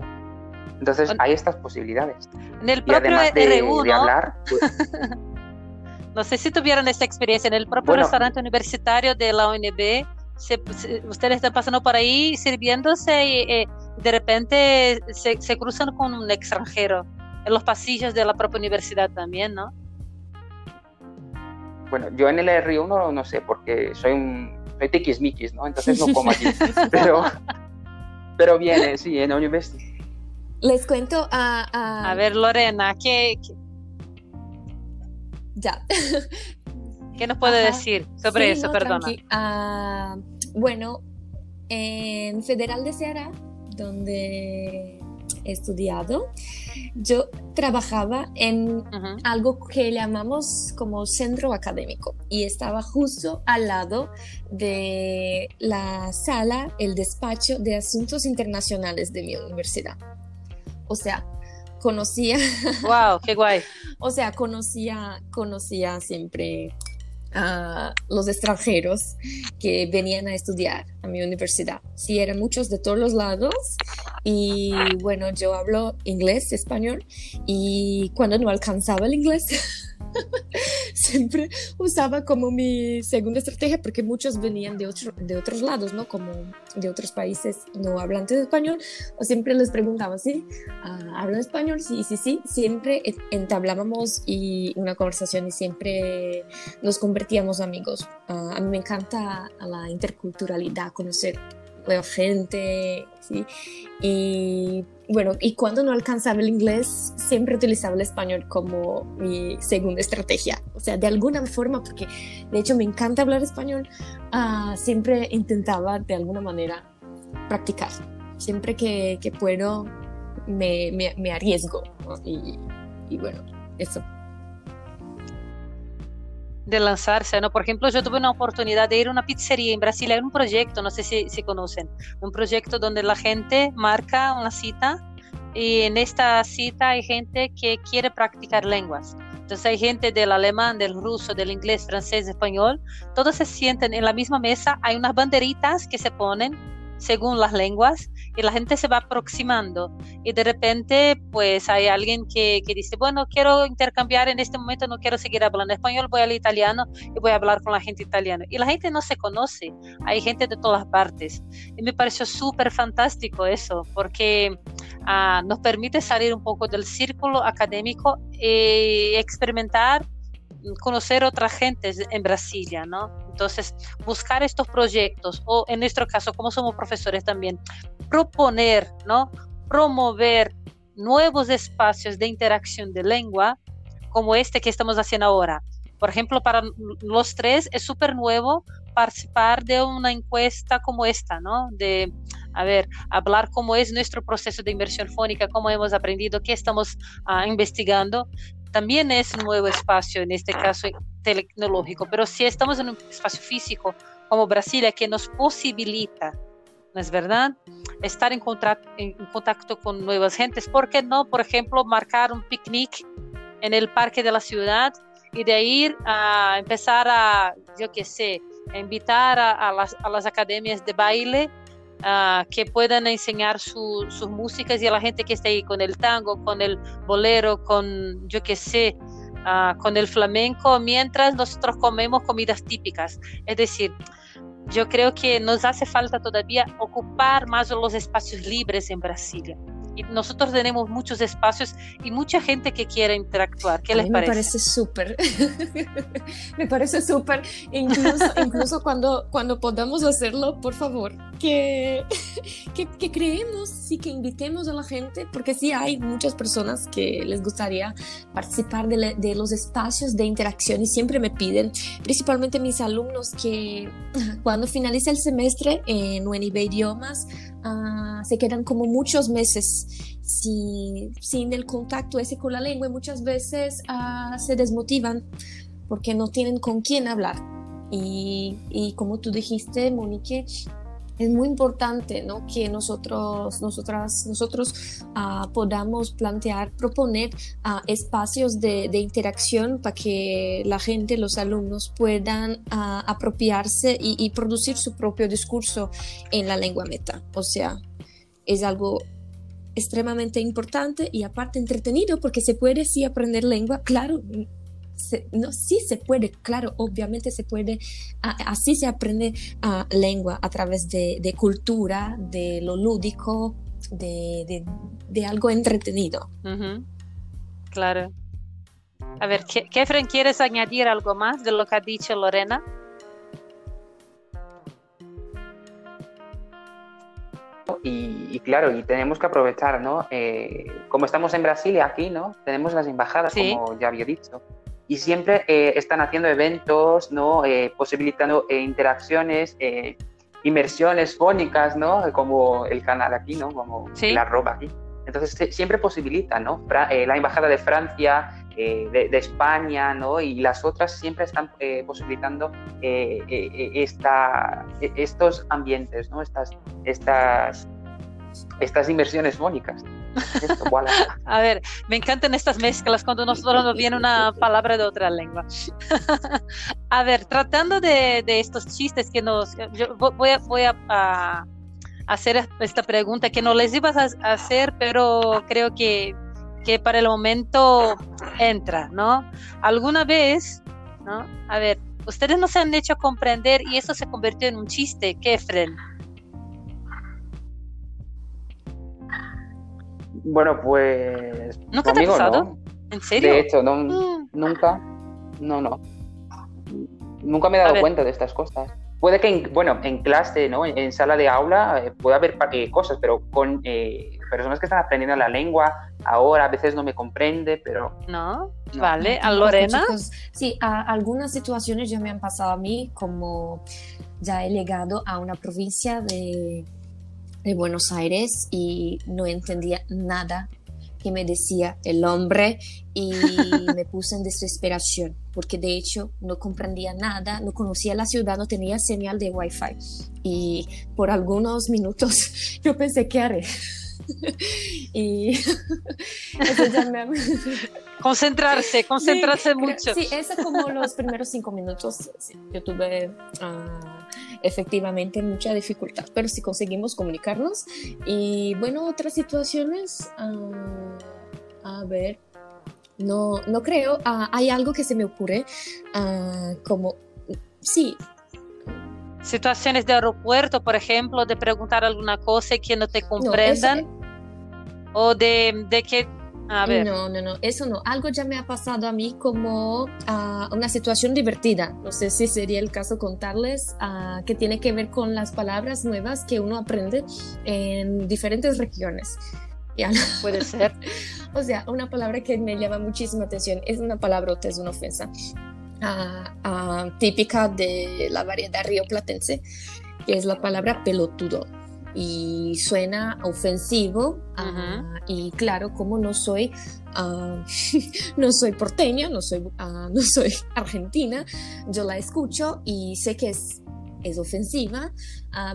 Speaker 3: Entonces hay estas posibilidades.
Speaker 1: En el propio R1, de hablar, pues no sé si tuvieron esta experiencia en el propio restaurante universitario de la UNB. ustedes están pasando por ahí sirviéndose y, eh, de repente se, cruzan con un extranjero en los pasillos de la propia universidad también, ¿no?
Speaker 3: Bueno, yo en el R1 no sé, porque soy un soy tiquismiquis, ¿no? Entonces no como aquí. pero, pero viene, sí, en la universidad.
Speaker 2: Les cuento a...
Speaker 1: A, ver, Lorena, ¿qué,
Speaker 2: Ya.
Speaker 1: ¿Qué nos puede decir sobre eso? Perdona.
Speaker 2: Uh, bueno, en Federal de Ceará donde estudiado, yo trabajaba en algo que llamamos como centro académico y estaba justo al lado de la sala, el despacho de asuntos internacionales de mi universidad. O sea, conocía...
Speaker 1: ¡Wow! ¡Qué guay!
Speaker 2: o sea, conocía, conocía siempre a los extranjeros que venían a estudiar a mi universidad. Sí, eran muchos de todos los lados y bueno, yo hablo inglés, español y cuando no alcanzaba el inglés siempre usaba como mi segunda estrategia porque muchos venían de, otro, de otros lados, ¿no? Como de otros países no hablantes de español, o siempre les preguntaba, ¿sí? Uh, ¿Hablan español? Sí, sí, sí. Siempre entablábamos y una conversación y siempre nos convertíamos amigos. Uh, a mí me encanta la interculturalidad, conocer nueva gente. Y bueno, y cuando no alcanzaba el inglés, siempre utilizaba el español como mi segunda estrategia. O sea, de alguna forma, porque de hecho me encanta hablar español, uh, siempre intentaba de alguna manera practicar. Siempre que, puedo, me, arriesgo. y bueno, eso
Speaker 1: de lanzarse, ¿no? Por ejemplo, yo tuve una oportunidad de ir a una pizzería en Brasil, hay un proyecto, no sé si, si conocen, un proyecto donde la gente marca una cita y en esta cita hay gente que quiere practicar lenguas. Entonces hay gente del alemán, del ruso, del inglés, francés, español, todos se sienten en la misma mesa, hay unas banderitas que se ponen según las lenguas y la gente se va aproximando y de repente pues hay alguien que, que, dice, bueno, quiero intercambiar en este momento, no quiero seguir hablando español, voy al italiano y voy a hablar con la gente italiana. Y la gente no se conoce, hay gente de todas partes. Y me pareció súper fantástico eso, porque uh, nos permite salir un poco del círculo académico y experimentar conocer otras gentes en Brasilia, ¿no? Entonces, buscar estos proyectos, o en nuestro caso, como somos profesores también, proponer, ¿no? Promover nuevos espacios de interacción de lengua, como este que estamos haciendo ahora. Por ejemplo, para los tres es súper nuevo participar de una encuesta como esta, ¿no? De, a ver, hablar cómo es nuestro proceso de inversión fónica, cómo hemos aprendido, qué estamos uh, investigando también es un nuevo espacio, en este caso tecnológico, pero si estamos en un espacio físico como Brasilia que nos posibilita, ¿no es verdad? Estar en contacto, en contacto con nuevas gentes, ¿por qué no, por ejemplo, marcar un picnic en el parque de la ciudad y de ir a empezar a, yo qué sé, invitar a, a, las, a las academias de baile Uh, que puedan enseñar su, sus músicas y a la gente que está ahí con el tango, con el bolero, con yo qué sé, uh, con el flamenco, mientras nosotros comemos comidas típicas. Es decir, yo creo que nos hace falta todavía ocupar más los espacios libres en Brasilia y nosotros tenemos muchos espacios y mucha gente que quiere interactuar. ¿Qué les
Speaker 2: parece? Me parece súper. me parece súper. Incluso, incluso cuando, cuando podamos hacerlo, por favor, que, que, que, creemos y que invitemos a la gente, porque sí hay muchas personas que les gustaría participar de, de los espacios de interacción y siempre me piden, principalmente mis alumnos, que cuando finalice el semestre en UNIB Idiomas, uh, se quedan como muchos meses sin, el contacto ese con la lengua y muchas veces uh, se desmotivan porque no tienen con quién hablar. Y, y como tú dijiste, Monique, es muy importante ¿no? que nosotros, nosotras, nosotros uh, podamos plantear, proponer uh, espacios de, de, interacción para que la gente, los alumnos puedan uh, apropiarse y, y, producir su propio discurso en la lengua meta. O sea, es algo extremadamente importante y aparte entretenido porque se puede sí aprender lengua, claro, no, sí se puede, claro, obviamente se puede, así se aprende lengua a través de, cultura, de lo lúdico, de, algo entretenido.
Speaker 1: Claro. A ver, Kefren, ¿quieres añadir algo más de lo que ha dicho Lorena?
Speaker 3: Y, claro, y tenemos que aprovechar, ¿no? Eh, como estamos en Brasil y aquí, ¿no? Tenemos las embajadas, como ya había dicho y siempre eh, están haciendo eventos, ¿no? Eh, posibilitando eh, interacciones, inmersiones fónicas, ¿no? Como el canal aquí, ¿no? Como la ropa aquí. Entonces siempre posibilitan, ¿no? la Embajada de Francia, de, España, ¿no? Y las otras siempre están posibilitando esta, estos ambientes, ¿no? Estas, estas, estas inmersiones fónicas.
Speaker 1: A ver, me encantan estas mezclas cuando nosotros nos viene una palabra de otra lengua. a ver, tratando de, estos chistes que nos... Yo voy a, hacer esta pregunta que no les ibas a hacer, pero creo que, que para el momento entra, ¿no? ¿Alguna vez, ¿no? A ver, ustedes no se han hecho comprender y eso se convirtió en un chiste, Kefren.
Speaker 3: Bueno, pues.
Speaker 1: ¿Nunca te ha pasado? ¿En serio?
Speaker 3: De hecho, no, mm. nunca. No, no. Nunca me he dado cuenta de estas cosas. Puede que, en, bueno, en clase, ¿no? En, sala de aula eh, puede haber eh, cosas, pero con eh, personas que están aprendiendo la lengua ahora a veces no me comprende, pero...
Speaker 1: No, vale. ¿A Lorena?
Speaker 2: sí, a algunas situaciones ya me han pasado a mí, como ya he llegado a una provincia de de Buenos Aires y no entendía nada que me decía el hombre y me puse en desesperación porque de hecho no comprendía nada, no conocía la ciudad, no tenía señal de wifi y por algunos minutos yo pensé ¿qué haré? y
Speaker 1: concentrarse, concentrarse mucho.
Speaker 2: Sí, eso como los primeros cinco minutos yo tuve... Ah, efectivamente mucha dificultad, pero si conseguimos comunicarnos. Y bueno, otras situaciones, ah, a ver, no, no creo, ah, hay algo que se me ocurre, ah, como, sí.
Speaker 1: Situaciones de aeropuerto, por ejemplo, de preguntar alguna cosa y que no te comprendan. o de, de que
Speaker 2: no, no, no, eso no. Algo ya me ha pasado a mí como uh, una situación divertida. No sé si sería el caso contarles uh, que tiene que ver con las palabras nuevas que uno aprende en diferentes regiones.
Speaker 1: Puede ser.
Speaker 2: o sea, una palabra que me llama muchísima atención es una palabra, es una ofensa. Uh, típica de la variedad rioplatense, que es la palabra pelotudo y suena ofensivo ah, y claro como no soy uh, no soy porteña no soy uh, no soy argentina yo la escucho y sé que es es ofensiva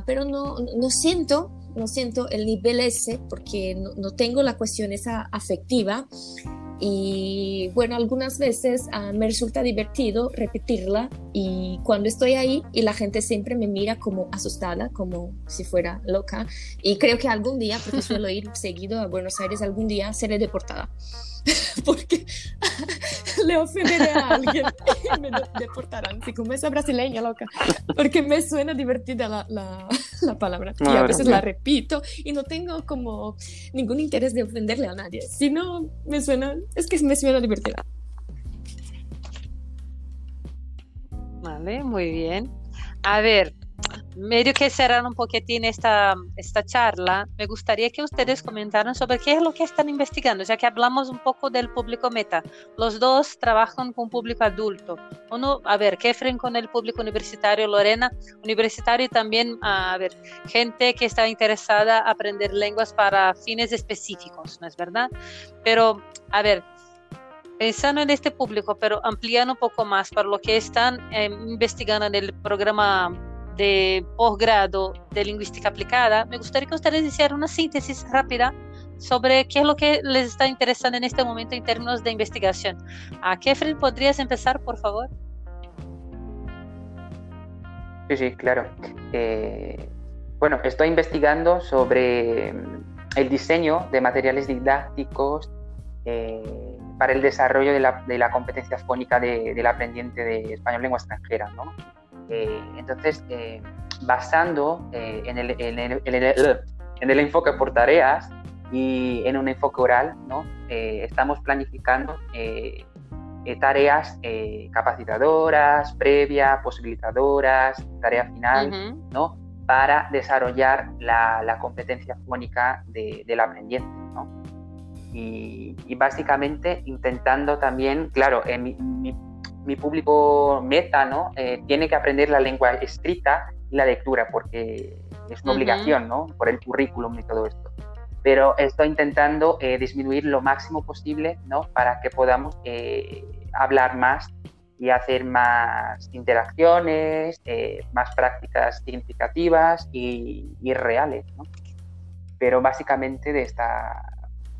Speaker 2: pero no, no siento no siento el nivel ese porque no, no tengo la cuestión esa afectiva y bueno, algunas veces ah, me resulta divertido repetirla y cuando estoy ahí y la gente siempre me mira como asustada, como si fuera loca. Y creo que algún día, porque suelo ir seguido a Buenos Aires, algún día seré deportada. porque le ofenderé a alguien y me deportarán, esa brasileña loca, porque me suena divertida la, la, la palabra. Y a veces la repito y no tengo como ningún interés de ofenderle a nadie, sino me suena, es que me suena divertida.
Speaker 1: Vale, muy bien. A ver, medio que cerrar un poquitín esta, esta charla, me gustaría que ustedes comentaran sobre qué es lo que están investigando, ya que hablamos un poco del público meta. Los dos trabajan con público adulto. Uno, a ver, Kefren con el público universitario, Lorena, universitario también, a ver, gente que está interesada en aprender lenguas para fines específicos, ¿no es verdad? Pero, a ver, pensando en este público, pero ampliando un poco más para lo que están eh, investigando en el programa de posgrado de lingüística aplicada, me gustaría que ustedes hicieran una síntesis rápida sobre qué es lo que les está interesando en este momento en términos de investigación. A Kefren, ¿podrías empezar, por favor?
Speaker 3: Sí, sí, claro. Eh, bueno, estoy investigando sobre mm, el diseño de materiales didácticos eh, para el desarrollo de la, de la competencia fónica de, del aprendiente de español lengua extranjera. ¿no? Eh, entonces, eh, basando eh, en el, en, el, en, el, enfoque por tareas y en un enfoque oral, ¿no? estamos planificando tareas capacitadoras, previas, posibilitadoras, tarea final, ¿no? para desarrollar la, la competencia fónica de, del aprendiente. ¿no? Y, y, básicamente intentando también, claro, en mi, mi mi público meta, ¿no? Eh, tiene que aprender la lengua escrita y la lectura, porque es una obligación, ¿no? Por el currículum y todo esto. Pero estoy intentando eh, disminuir lo máximo posible, ¿no? Para que podamos eh, hablar más y hacer más interacciones, más prácticas significativas y, y reales, ¿no? Pero básicamente de esta,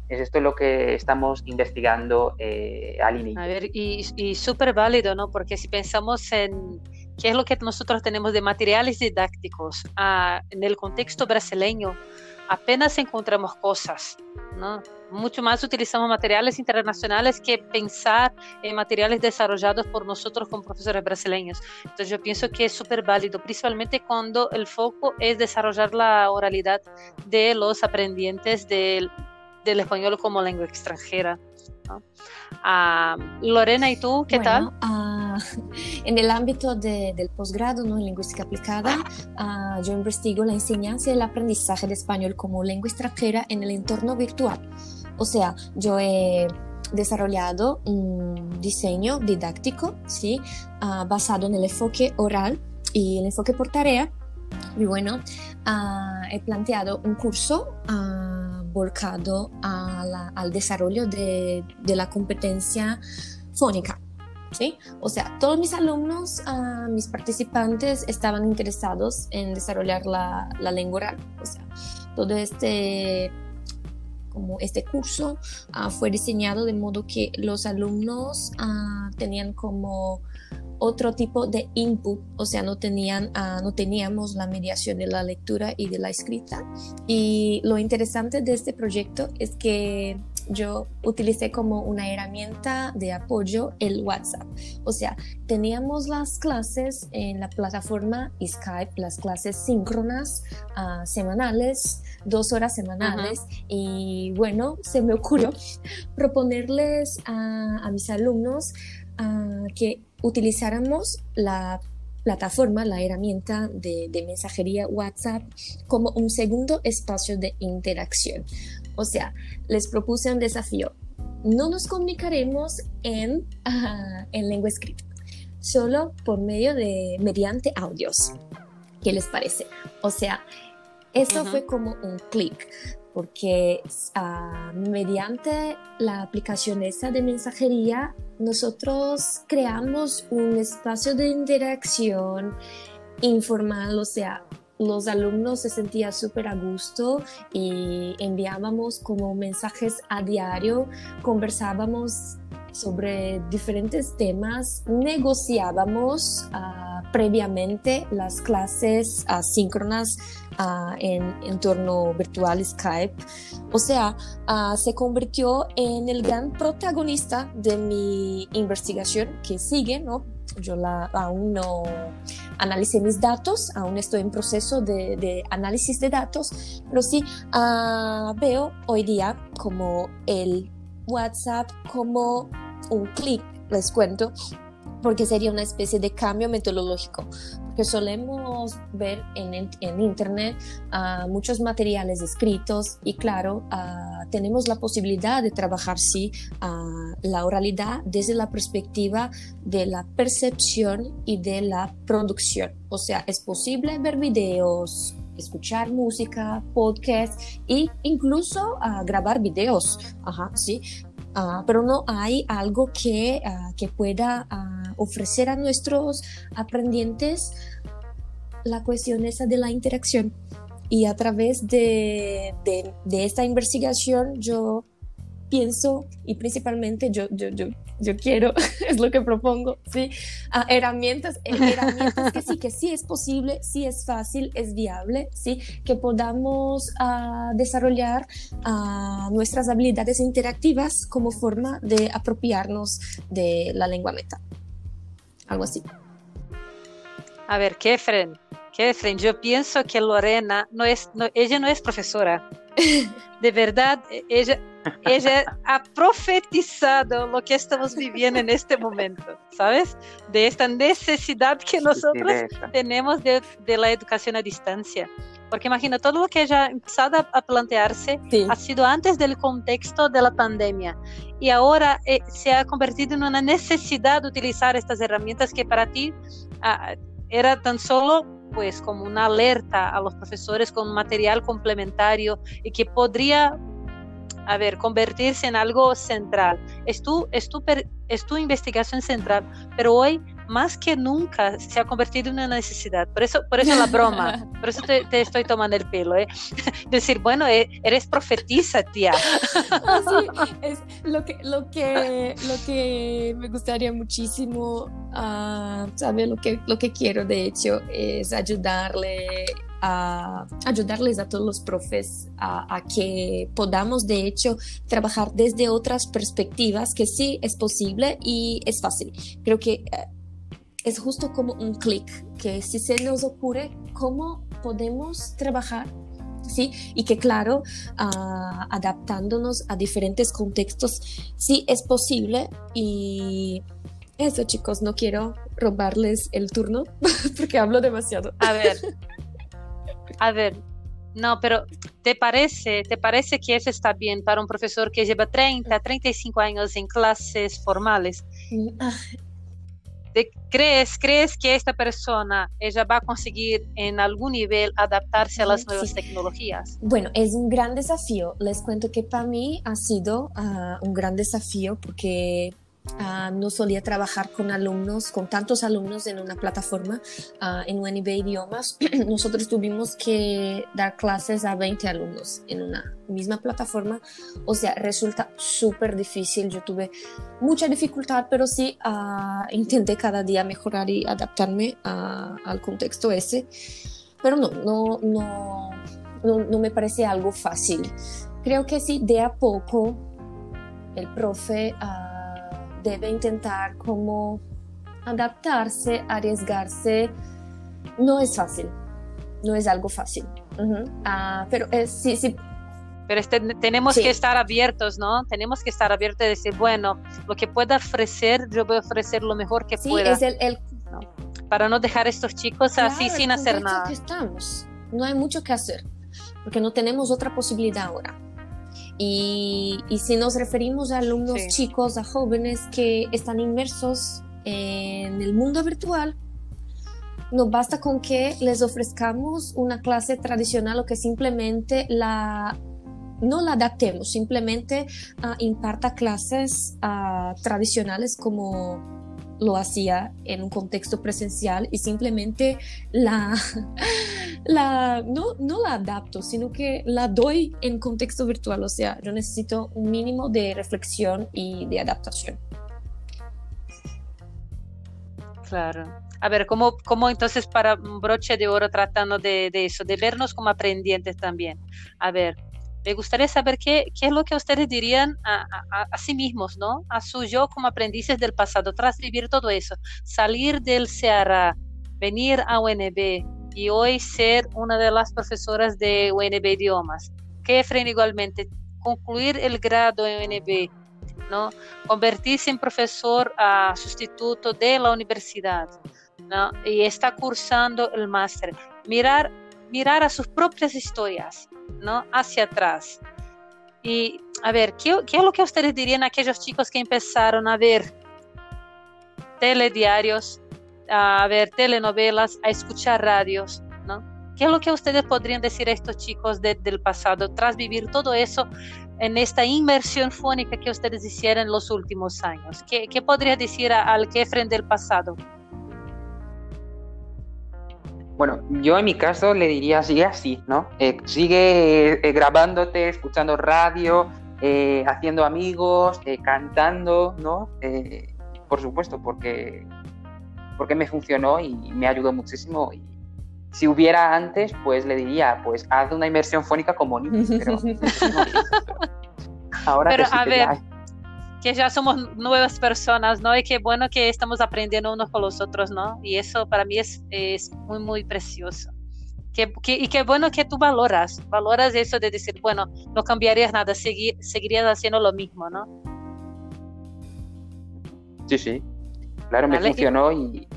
Speaker 3: es esto lo que estamos investigando eh, al inicio.
Speaker 1: A ver, y, y súper válido, ¿no? Porque si pensamos en qué es lo que nosotros tenemos de materiales didácticos ah, en el contexto brasileño, apenas encontramos cosas, ¿no? Mucho más utilizamos materiales internacionales que pensar en materiales desarrollados por nosotros como profesores brasileños. Entonces yo pienso que es súper válido, principalmente cuando el foco es desarrollar la oralidad de los aprendientes del del español como lengua extranjera. Ah, Lorena, ¿y tú qué tal?
Speaker 2: Ah, en el ámbito del posgrado ¿no? en lingüística aplicada, ah, yo investigo la enseñanza y el aprendizaje de español como lengua extranjera en el entorno virtual. O sea, yo he desarrollado un diseño didáctico ¿sí? basado en el enfoque oral y el enfoque por tarea. Y bueno, he planteado un curso volcado al desarrollo de, la competencia fónica. ¿Sí? O sea, todos mis alumnos, ah, mis participantes estaban interesados en desarrollar la, lengua oral. O sea, todo este, como este curso ah, fue diseñado de modo que los alumnos ah, tenían como otro tipo de input, o sea, no, tenían, ah, no teníamos la mediación de la lectura y de la escrita. Y lo interesante de este proyecto es que yo utilicé como una herramienta de apoyo el WhatsApp. O sea, teníamos las clases en la plataforma Skype, las clases síncronas ah, semanales, dos horas semanales. Y bueno, se me ocurrió proponerles a, mis alumnos ah, que utilizáramos la plataforma, la herramienta de, de, mensajería WhatsApp como un segundo espacio de interacción. O sea, les propuse un desafío. No nos comunicaremos en, en lengua escrita, solo por medio de, mediante audios. ¿Qué les parece? O sea, eso fue como un clic, porque ah, mediante la aplicación esa de mensajería, nosotros creamos un espacio de interacción informal, o sea, los alumnos se sentían súper a gusto y enviábamos como mensajes a diario, conversábamos sobre diferentes temas, negociábamos ah, previamente las clases asíncronas ah, en entorno virtual Skype. O sea, ah, se convirtió en el gran protagonista de mi investigación que sigue, ¿no? Yo aún no analicé mis datos, aún estoy en proceso de, análisis de datos, pero sí veo hoy día como el WhatsApp como un clic, les cuento, porque sería una especie de cambio metodológico, porque solemos ver en, en Internet uh, muchos materiales escritos y claro, tenemos la posibilidad de trabajar, sí, la oralidad desde la perspectiva de la percepción y de la producción. O sea, es posible ver videos, escuchar música, podcast e incluso grabar videos, Ajá, ¿sí? Pero no hay algo que, que pueda ofrecer a nuestros aprendientes la cuestión esa de la interacción. Y a través de, de, esta investigación yo pienso y principalmente yo, yo, yo, yo quiero, es lo que propongo, ¿sí? herramientas, eh, herramientas que sí, que sí es posible, sí es fácil, es viable, ¿sí? Que podamos desarrollar nuestras habilidades interactivas como forma de apropiarnos de la lengua meta algo así.
Speaker 1: A ver, Kefren, Kefren, yo pienso que Lorena no es, ella no es profesora. De verdad, ella, ella ha profetizado lo que estamos viviendo en este momento, ¿sabes? De esta necesidad que nosotros tenemos de, de la educación a distancia. Porque imagina, todo lo que ella ha empezado a plantearse ha sido antes del contexto de la pandemia. Y ahora eh, se ha convertido en una necesidad de utilizar estas herramientas que para ti ah, era tan solo pues como una alerta a los profesores con material complementario y que podría a ver, convertirse en algo central. Es tu, es tu, es tu investigación central, pero hoy más que nunca se ha convertido en una necesidad. Por eso, por eso la broma, por eso te, estoy tomando el pelo. ¿eh? Decir, bueno, eh, eres profetiza, tía.
Speaker 2: Ah, es lo que, lo que, lo que me gustaría muchísimo, uh, Lo que, lo que quiero, de hecho, es ayudarle a ayudarles a todos los profes a, que podamos de hecho trabajar desde otras perspectivas que sí es posible y es fácil. Creo que eh, es justo como un clic, que si se nos ocurre cómo podemos trabajar ¿sí? Y que claro, ah, adaptándonos a diferentes contextos, sí es posible y eso chicos, no quiero robarles el turno porque hablo demasiado.
Speaker 1: A ver, a ver, no, pero ¿te parece, ¿te parece que eso está bien para un profesor que lleva 30, 35 años en clases formales? Mm, ¿Crees, ¿Crees que esta persona ella va a conseguir en algún nivel adaptarse a las nuevas tecnologías?
Speaker 2: Bueno, es un gran desafío. Les cuento que para mí ha sido ah, un gran desafío porque Ah, no solía trabajar con alumnos, con tantos alumnos en una plataforma uh, en UNB Idiomas. Nosotros tuvimos que dar clases a 20 alumnos en una misma plataforma. O sea, resulta súper difícil. Yo tuve mucha dificultad, pero sí uh, intenté cada día mejorar y adaptarme al contexto ese. Pero no, no, no, no, no me parece algo fácil. Creo que sí, de a poco el profe debe intentar como adaptarse, arriesgarse. No es fácil, no es algo fácil. Ah, pero es, sí, sí.
Speaker 1: Pero este, tenemos que estar abiertos, ¿no? Tenemos que estar abiertos y decir, bueno, lo que pueda ofrecer, yo voy a ofrecer lo mejor que
Speaker 2: sí,
Speaker 1: pueda.
Speaker 2: Es el,
Speaker 1: Para no dejar a estos chicos así sin hacer nada.
Speaker 2: Que estamos. No hay mucho que hacer, porque no tenemos otra posibilidad ahora. Y, si nos referimos a alumnos chicos, a jóvenes que están inmersos en el mundo virtual, no basta con que les ofrezcamos una clase tradicional o que simplemente la no la adaptemos, simplemente uh, imparta clases uh, tradicionales como lo hacía en un contexto presencial y simplemente la, la no, no la adapto, sino que la doy en contexto virtual. O sea, yo necesito un mínimo de reflexión y de adaptación.
Speaker 1: Claro. A ver, ¿cómo, cómo entonces para un broche de oro tratando de, de eso, de vernos como aprendientes también? A ver, me gustaría saber qué, es lo que ustedes dirían a, sí mismos, ¿no? A su yo como aprendices del pasado, tras vivir todo eso, salir del CEARA, venir a UNB y hoy ser una de las profesoras de UNB Idiomas. Kefren igualmente, concluir el grado en UNB, ¿no? Convertirse en profesor a sustituto de la universidad, ¿no? Y está cursando el máster. Mirar, mirar a sus propias historias, ¿no? Hacia atrás. Y a ver, ¿qué, ¿qué, es lo que ustedes dirían a aquellos chicos que empezaron a ver telediarios, a ver telenovelas, a escuchar radios, ¿no? ¿Qué es lo que ustedes podrían decir a estos chicos del pasado tras vivir todo eso en esta inmersión fónica que ustedes hicieron en los últimos años? ¿Qué, qué podría decir al Kefren del pasado?
Speaker 3: Bueno, yo en mi caso le diría, sigue así, ¿no? Eh, sigue eh, grabándote, escuchando radio, eh, haciendo amigos, cantando, ¿no? por supuesto, porque, porque me funcionó y me ayudó muchísimo. Y si hubiera antes, pues le diría, pues haz una inmersión fónica como niño. Pero,
Speaker 1: ahora pero a ver, que ya somos nuevas personas, ¿no? Y qué bueno que estamos aprendiendo unos con los otros, ¿no? Y eso para mí es, es muy, muy precioso. Que, que, y qué bueno que tú valoras, valoras eso de decir, bueno, no cambiarías nada, seguir, seguirías haciendo lo mismo, ¿no?
Speaker 3: Sí, sí. Claro, me funcionó y,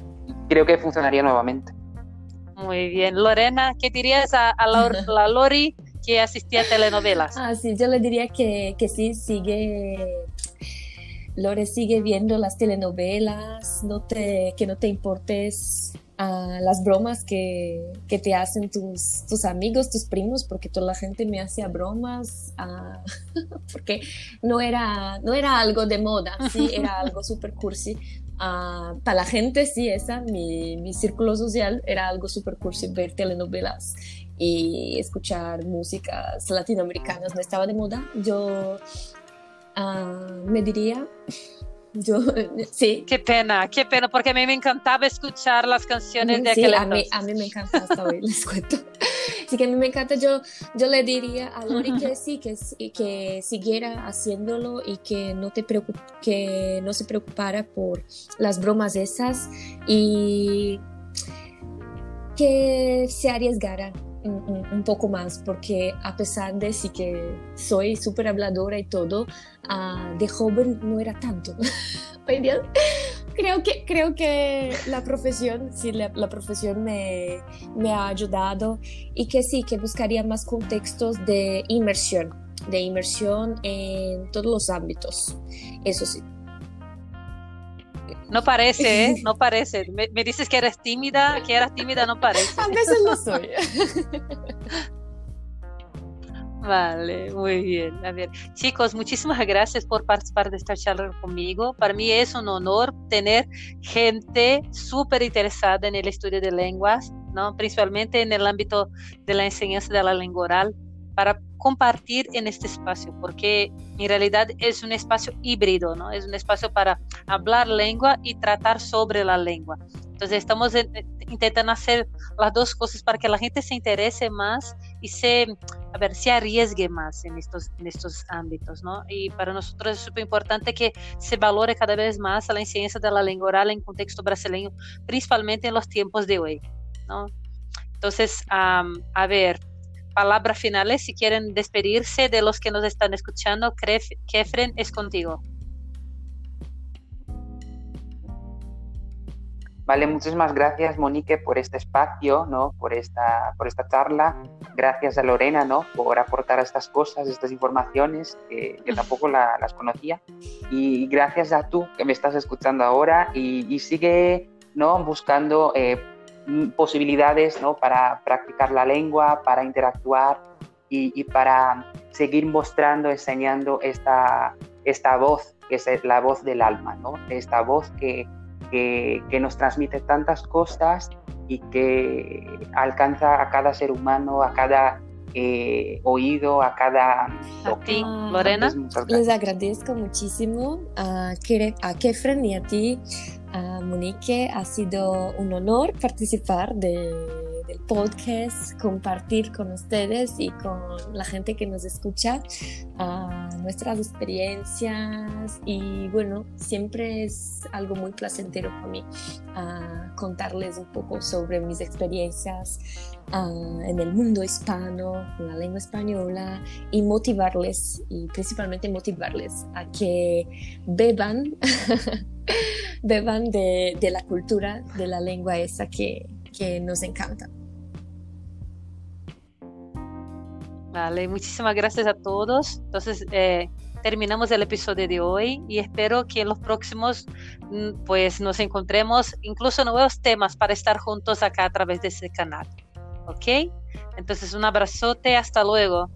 Speaker 3: creo que funcionaría nuevamente.
Speaker 1: Muy bien. Lorena, ¿qué dirías a, a la, la Lori que asistía a telenovelas?
Speaker 2: Ah, sí, yo le diría que, que sí, sigue Lore sigue viendo las telenovelas, no te, que no te importes a las bromas que, que, te hacen tus, tus amigos, tus primos, porque toda la gente me hacía bromas, porque no era, no era algo de moda, sí, era algo súper cursi. para la gente, sí, esa, mi, mi círculo social era algo súper cursi, ver telenovelas y escuchar músicas latinoamericanas, no estaba de moda. Yo uh, me diría, yo, sí.
Speaker 1: Qué pena, qué pena, porque a mí me encantaba escuchar las canciones de sí, aquel
Speaker 2: a mí, a mí me encanta hasta hoy, les cuento. Así que a mí me encanta, yo, yo le diría a Lori que sí, que, que siguiera haciéndolo y que no, te que no se preocupara por las bromas esas y que se arriesgara un, poco más, porque a pesar de sí que soy súper habladora y todo, uh, de joven no era tanto. creo que, creo que la profesión, sí, la, la profesión me, me, ha ayudado y que sí, que buscaría más contextos de inmersión, de inmersión en todos los ámbitos, eso sí.
Speaker 1: No parece, ¿eh? No parece. Me, dices que eres tímida, que eras tímida, no parece.
Speaker 2: A veces lo soy.
Speaker 1: Vale, muy bien. A ver, chicos, muchísimas gracias por participar de esta charla conmigo. Para mí es un honor tener gente súper interesada en el estudio de lenguas, ¿no? principalmente en el ámbito de la enseñanza de la lengua oral, para compartir en este espacio, porque en realidad es un espacio híbrido, ¿no? Es un espacio para hablar lengua y tratar sobre la lengua. Entonces estamos intentando hacer las dos cosas para que la gente se interese más y se, a ver, se arriesgue más en estos, en estos ámbitos, ¿no? Y para nosotros es súper importante que se valore cada vez más la enseñanza de la lengua oral en contexto brasileño, principalmente en los tiempos de hoy, ¿no? Entonces, a ver, palabras finales, si quieren despedirse de los que nos están escuchando, Kefren, es contigo.
Speaker 3: Vale, muchísimas gracias Monique por este espacio, ¿no? por, esta, por esta charla. Gracias a Lorena ¿no? por aportar estas cosas, estas informaciones que, tampoco las conocía. Y gracias a tú que me estás escuchando ahora y, sigue ¿no? buscando eh, posibilidades ¿no? para practicar la lengua, para interactuar y, para seguir mostrando, enseñando esta, esta voz, que es la voz del alma, ¿no? esta voz que, que, que nos transmite tantas cosas y que alcanza a cada ser humano, a cada eh, oído, a cada...
Speaker 1: A ti, Lorena.
Speaker 2: Les agradezco muchísimo a, a Kefren y a ti a Monique. Ha sido un honor participar de del podcast, compartir con ustedes y con la gente que nos escucha uh, nuestras experiencias y bueno, siempre es algo muy placentero para mí uh, contarles un poco sobre mis experiencias uh, en el mundo hispano, la lengua española y motivarles y principalmente motivarles a que beban, beban de, de la cultura de la lengua esa que, que nos encanta.
Speaker 1: Vale, muchísimas gracias a todos. Entonces, eh, terminamos el episodio de hoy y espero que en los próximos mm, pues nos encontremos incluso nuevos temas para estar juntos acá a través de este canal. ¿Ok? Entonces, un abrazote, hasta luego.